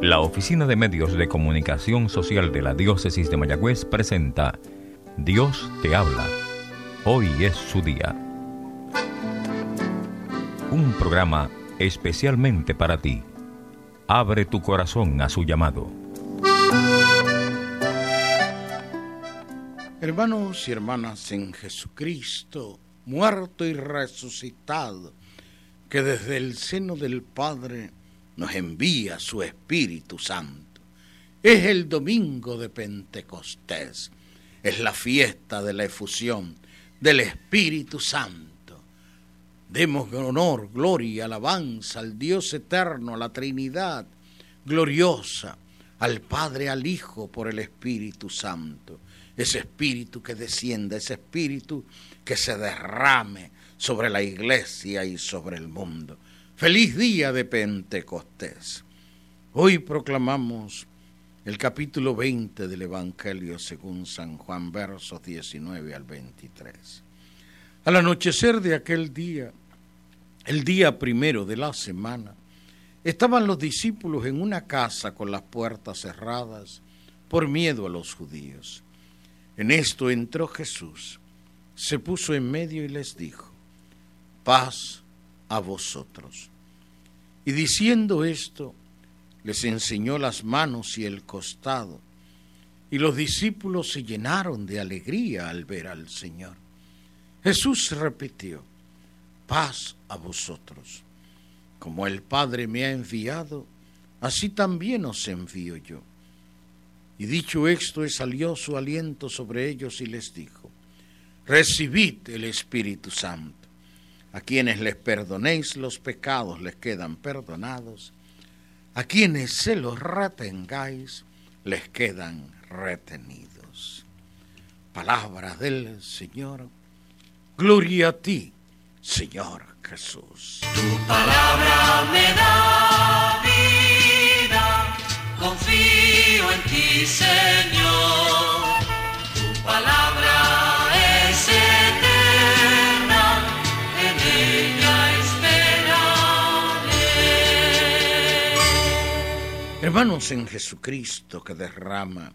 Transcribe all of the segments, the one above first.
La Oficina de Medios de Comunicación Social de la Diócesis de Mayagüez presenta Dios te habla. Hoy es su día. Un programa especialmente para ti. Abre tu corazón a su llamado. Hermanos y hermanas en Jesucristo, muerto y resucitado, que desde el seno del Padre nos envía su Espíritu Santo. Es el domingo de Pentecostés, es la fiesta de la efusión del Espíritu Santo. Demos honor, gloria alabanza al Dios eterno, a la Trinidad gloriosa, al Padre, al Hijo por el Espíritu Santo. Ese Espíritu que descienda, ese Espíritu que se derrame sobre la iglesia y sobre el mundo. Feliz día de Pentecostés. Hoy proclamamos el capítulo 20 del Evangelio según San Juan, versos 19 al 23. Al anochecer de aquel día, el día primero de la semana, estaban los discípulos en una casa con las puertas cerradas por miedo a los judíos. En esto entró Jesús, se puso en medio y les dijo, paz a vosotros. Y diciendo esto, les enseñó las manos y el costado, y los discípulos se llenaron de alegría al ver al Señor. Jesús repitió, paz a vosotros. Como el Padre me ha enviado, así también os envío yo. Y dicho esto, salió su aliento sobre ellos y les dijo, recibid el Espíritu Santo. A quienes les perdonéis los pecados les quedan perdonados. A quienes se los retengáis les quedan retenidos. Palabra del Señor. Gloria a ti, Señor Jesús. Tu palabra me da vida, confío en ti, Señor. Hermanos en Jesucristo que derrama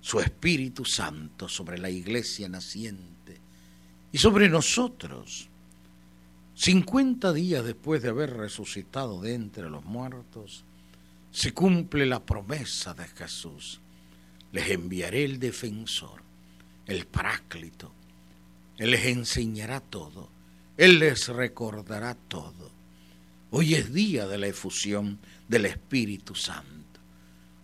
su Espíritu Santo sobre la iglesia naciente y sobre nosotros, 50 días después de haber resucitado de entre los muertos, se cumple la promesa de Jesús. Les enviaré el defensor, el paráclito. Él les enseñará todo. Él les recordará todo. Hoy es día de la efusión del Espíritu Santo.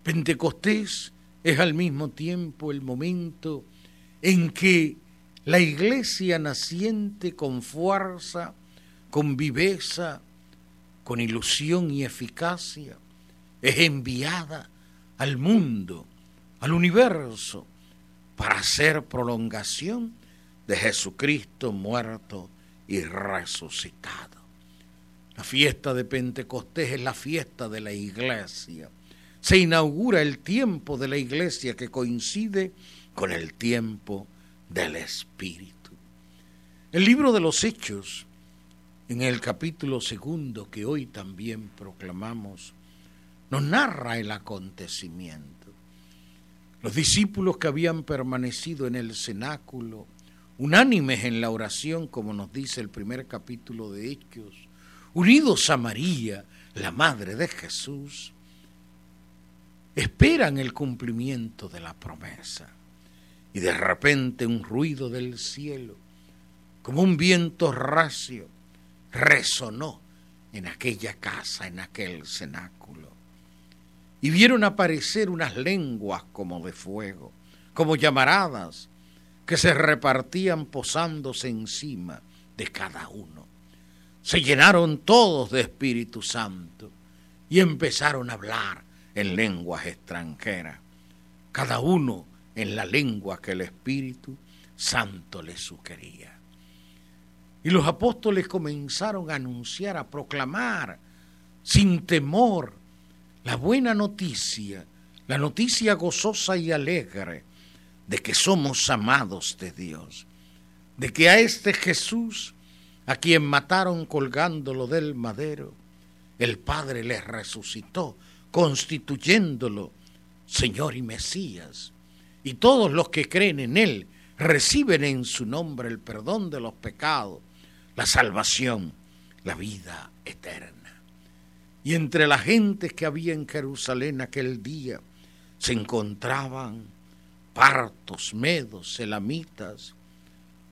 Pentecostés es al mismo tiempo el momento en que la iglesia naciente con fuerza, con viveza, con ilusión y eficacia, es enviada al mundo, al universo, para hacer prolongación de Jesucristo muerto y resucitado. La fiesta de Pentecostés es la fiesta de la iglesia se inaugura el tiempo de la iglesia que coincide con el tiempo del Espíritu. El libro de los Hechos, en el capítulo segundo que hoy también proclamamos, nos narra el acontecimiento. Los discípulos que habían permanecido en el cenáculo, unánimes en la oración, como nos dice el primer capítulo de Hechos, unidos a María, la Madre de Jesús, esperan el cumplimiento de la promesa. Y de repente un ruido del cielo, como un viento racio, resonó en aquella casa, en aquel cenáculo. Y vieron aparecer unas lenguas como de fuego, como llamaradas, que se repartían posándose encima de cada uno. Se llenaron todos de Espíritu Santo y empezaron a hablar en lenguas extranjeras, cada uno en la lengua que el Espíritu Santo le sugería. Y los apóstoles comenzaron a anunciar, a proclamar, sin temor, la buena noticia, la noticia gozosa y alegre de que somos amados de Dios, de que a este Jesús a quien mataron colgándolo del madero, el Padre le resucitó, constituyéndolo Señor y Mesías. Y todos los que creen en Él reciben en su nombre el perdón de los pecados, la salvación, la vida eterna. Y entre la gente que había en Jerusalén aquel día se encontraban partos, medos, elamitas,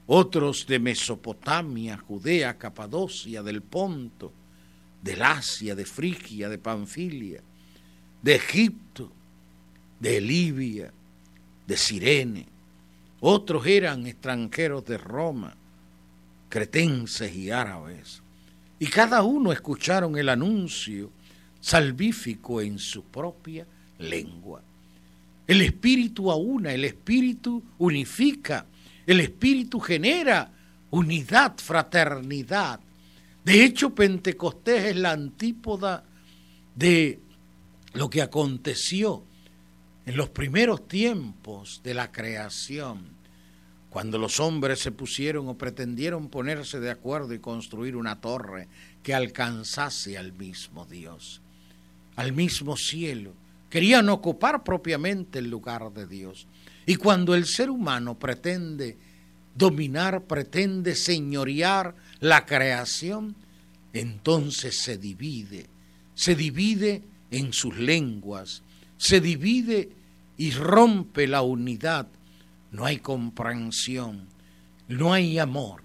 otros de Mesopotamia, Judea, Capadocia, del Ponto, del Asia, de Frigia, de Panfilia, de Egipto, de Libia, de Sirene. Otros eran extranjeros de Roma, cretenses y árabes. Y cada uno escucharon el anuncio salvífico en su propia lengua. El Espíritu aúna, el Espíritu unifica, el Espíritu genera unidad, fraternidad. De hecho, Pentecostés es la antípoda de lo que aconteció en los primeros tiempos de la creación, cuando los hombres se pusieron o pretendieron ponerse de acuerdo y construir una torre que alcanzase al mismo Dios, al mismo cielo, querían ocupar propiamente el lugar de Dios. Y cuando el ser humano pretende dominar, pretende señorear la creación, entonces se divide, se divide en sus lenguas, se divide y rompe la unidad. No hay comprensión, no hay amor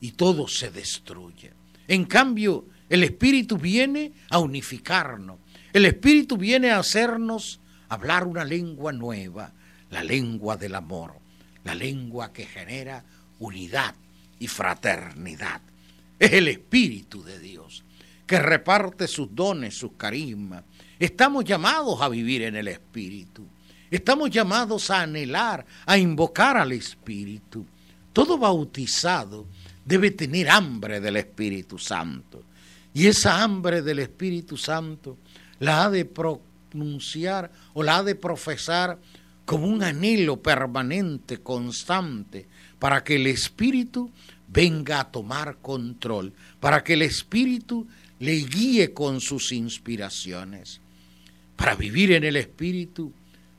y todo se destruye. En cambio, el Espíritu viene a unificarnos. El Espíritu viene a hacernos hablar una lengua nueva, la lengua del amor, la lengua que genera unidad y fraternidad. Es el Espíritu de Dios que reparte sus dones, sus carismas. Estamos llamados a vivir en el Espíritu. Estamos llamados a anhelar, a invocar al Espíritu. Todo bautizado debe tener hambre del Espíritu Santo. Y esa hambre del Espíritu Santo la ha de pronunciar o la ha de profesar como un anhelo permanente, constante, para que el Espíritu venga a tomar control, para que el Espíritu le guíe con sus inspiraciones. Para vivir en el Espíritu,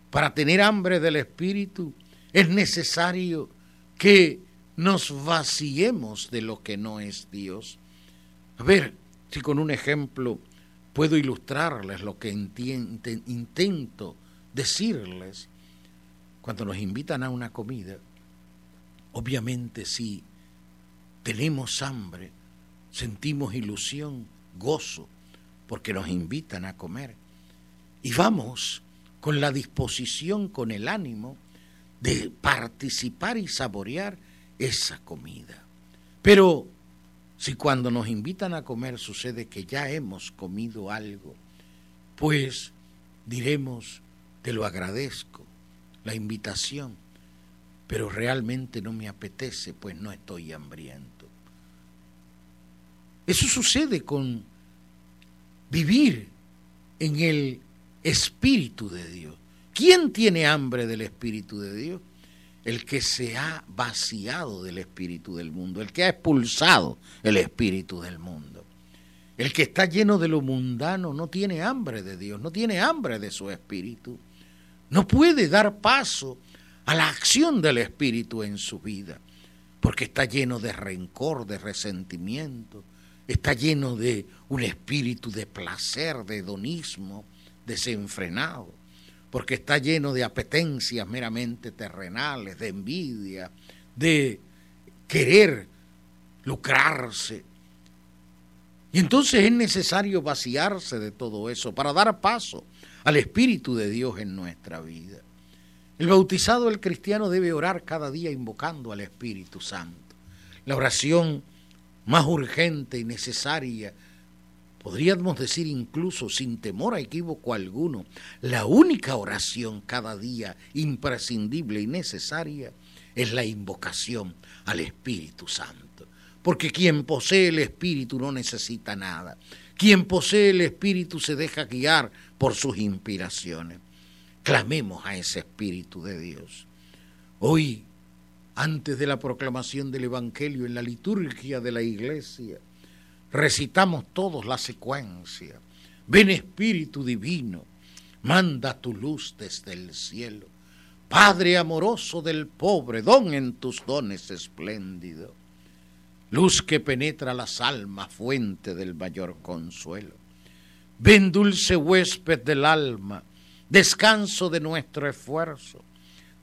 para tener hambre del Espíritu, es necesario que nos vaciemos de lo que no es Dios. A ver si con un ejemplo puedo ilustrarles lo que intento decirles. Cuando nos invitan a una comida, obviamente si tenemos hambre, sentimos ilusión, gozo, porque nos invitan a comer. Y vamos con la disposición, con el ánimo de participar y saborear esa comida. Pero si cuando nos invitan a comer sucede que ya hemos comido algo, pues diremos, te lo agradezco, la invitación, pero realmente no me apetece, pues no estoy hambriento. Eso sucede con vivir en el Espíritu de Dios. ¿Quién tiene hambre del Espíritu de Dios? el que se ha vaciado del espíritu del mundo, el que ha expulsado el espíritu del mundo. El que está lleno de lo mundano no tiene hambre de Dios, no tiene hambre de su espíritu. No puede dar paso a la acción del espíritu en su vida, porque está lleno de rencor, de resentimiento, está lleno de un espíritu de placer, de hedonismo desenfrenado porque está lleno de apetencias meramente terrenales, de envidia, de querer lucrarse. Y entonces es necesario vaciarse de todo eso para dar paso al Espíritu de Dios en nuestra vida. El bautizado, el cristiano, debe orar cada día invocando al Espíritu Santo. La oración más urgente y necesaria podríamos decir incluso sin temor a equívoco alguno, la única oración cada día imprescindible y necesaria es la invocación al Espíritu Santo. Porque quien posee el Espíritu no necesita nada. Quien posee el Espíritu se deja guiar por sus inspiraciones. Clamemos a ese Espíritu de Dios. Hoy antes de la proclamación del Evangelio en la liturgia de la iglesia, recitamos todos la secuencia. Ven Espíritu Divino, manda tu luz desde el cielo. Padre amoroso del pobre, don en tus dones espléndido. Luz que penetra las almas, fuente del mayor consuelo. Ven dulce huésped del alma, descanso de nuestro esfuerzo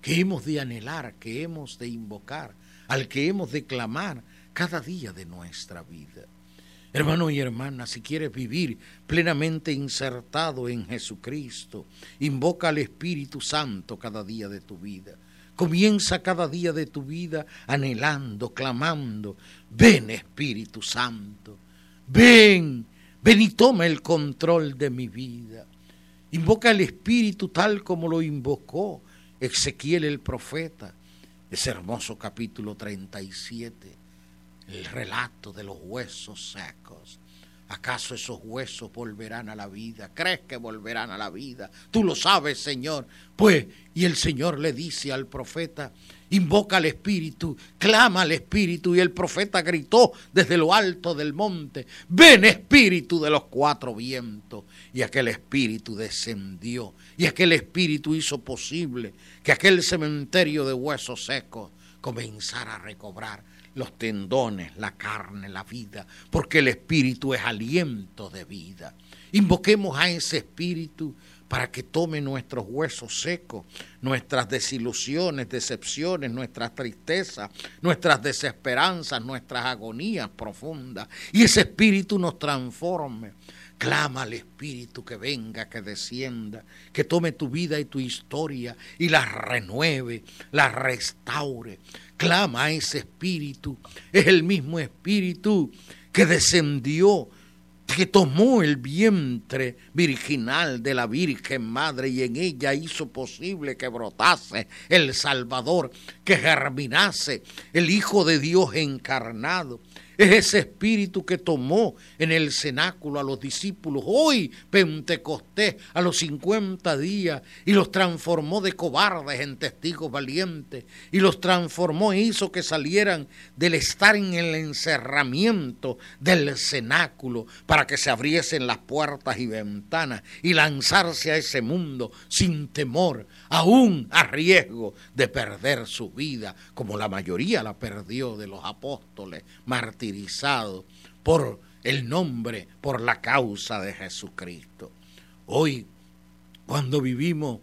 que hemos de anhelar, que hemos de invocar, al que hemos de clamar cada día de nuestra vida. Hermano y hermana, si quieres vivir plenamente insertado en Jesucristo, invoca al Espíritu Santo cada día de tu vida. Comienza cada día de tu vida anhelando, clamando, ven Espíritu Santo, ven, ven y toma el control de mi vida. Invoca al Espíritu tal como lo invocó Ezequiel el profeta, ese hermoso capítulo 37, el relato de los huesos secos. ¿Acaso esos huesos volverán a la vida? ¿Crees que volverán a la vida? Tú lo sabes, Señor. Pues, y el Señor le dice al profeta, invoca al Espíritu, clama al Espíritu, y el profeta gritó desde lo alto del monte, ven Espíritu de los cuatro vientos. Y aquel Espíritu descendió, y aquel Espíritu hizo posible que aquel cementerio de huesos secos comenzara a recobrar los tendones, la carne, la vida, porque el Espíritu es aliento de vida. Invoquemos a ese Espíritu para que tome nuestros huesos secos, nuestras desilusiones, decepciones, nuestras tristezas, nuestras desesperanzas, nuestras agonías profundas, y ese Espíritu nos transforme Clama al Espíritu que venga, que descienda, que tome tu vida y tu historia y la renueve, la restaure. Clama a ese Espíritu. Es el mismo Espíritu que descendió, que tomó el vientre virginal de la Virgen Madre y en ella hizo posible que brotase el Salvador, que germinase el Hijo de Dios encarnado es ese espíritu que tomó en el cenáculo a los discípulos. Hoy, Pentecostés, a los 50 días, y los transformó de cobardes en testigos valientes, y los transformó e hizo que salieran del estar en el encerramiento del cenáculo para que se abriesen las puertas y ventanas y lanzarse a ese mundo sin temor, aún a riesgo de perder su vida, como la mayoría la perdió de los apóstoles por el nombre, por la causa de Jesucristo. Hoy, cuando vivimos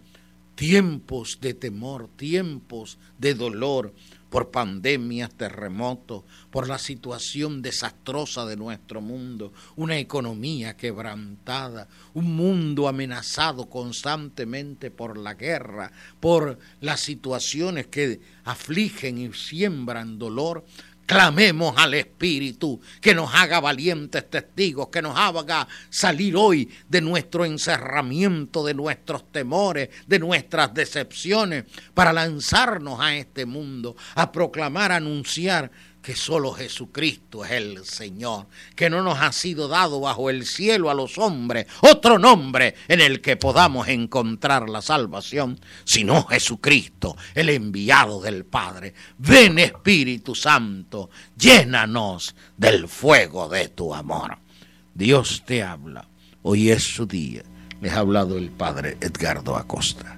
tiempos de temor, tiempos de dolor, por pandemias, terremotos, por la situación desastrosa de nuestro mundo, una economía quebrantada, un mundo amenazado constantemente por la guerra, por las situaciones que afligen y siembran dolor, Clamemos al Espíritu que nos haga valientes testigos, que nos haga salir hoy de nuestro encerramiento, de nuestros temores, de nuestras decepciones, para lanzarnos a este mundo, a proclamar, a anunciar que solo Jesucristo es el Señor, que no nos ha sido dado bajo el cielo a los hombres otro nombre en el que podamos encontrar la salvación, sino Jesucristo, el enviado del Padre. Ven Espíritu Santo, llénanos del fuego de tu amor. Dios te habla, hoy es su día. Les ha hablado el Padre Edgardo Acosta.